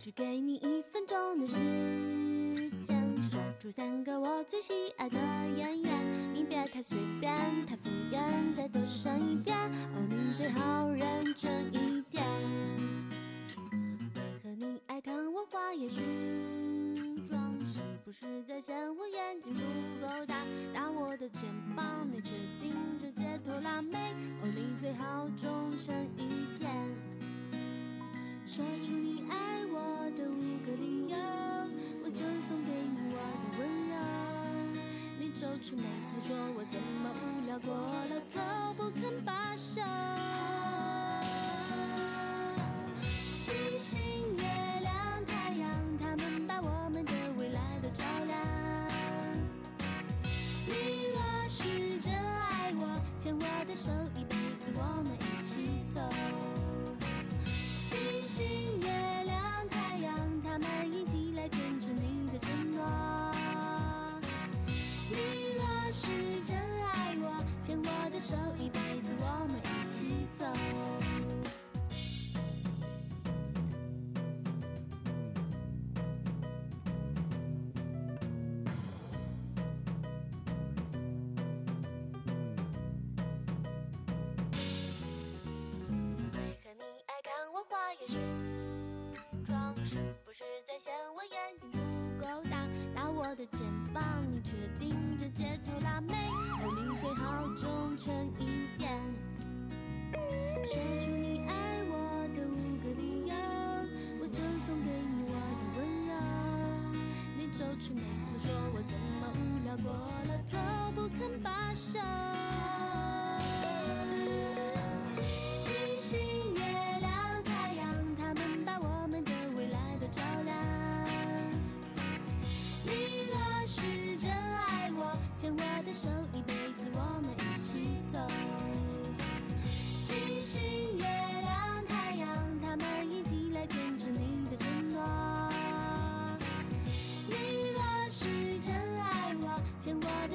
只给你一分钟的时间，说出三个我最喜爱的演员。你别太随便，太敷衍，再多说一遍。哦，你最好认真一点。为何你爱看我花叶梳妆？是不是在嫌我眼睛不够大？打我的肩膀，你却盯着街头辣妹？哦，你最好忠诚一点。说出你爱的五个理由，我就送给你我的温柔。你皱起眉头说我怎么无聊过了头，不肯罢休。星星、月亮、太阳，它们把我们的未来都照亮。你若是真爱我，牵我的手，一辈子我们一起走。星星、月亮、阳，它眼睛不够大？打我的肩膀，你却盯着街头辣妹？而，你最好忠诚一点。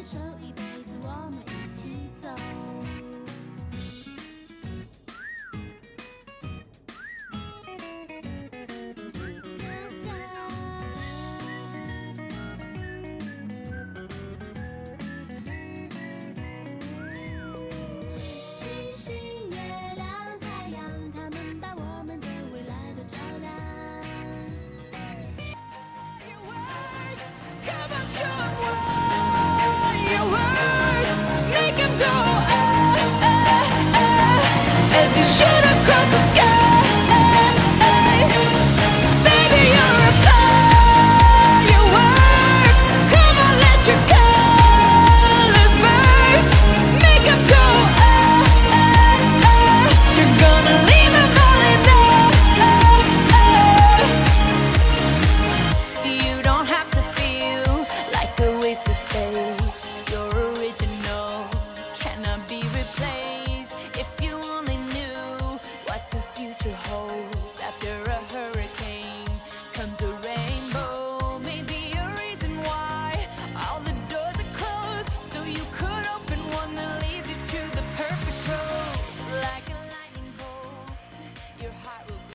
手，show.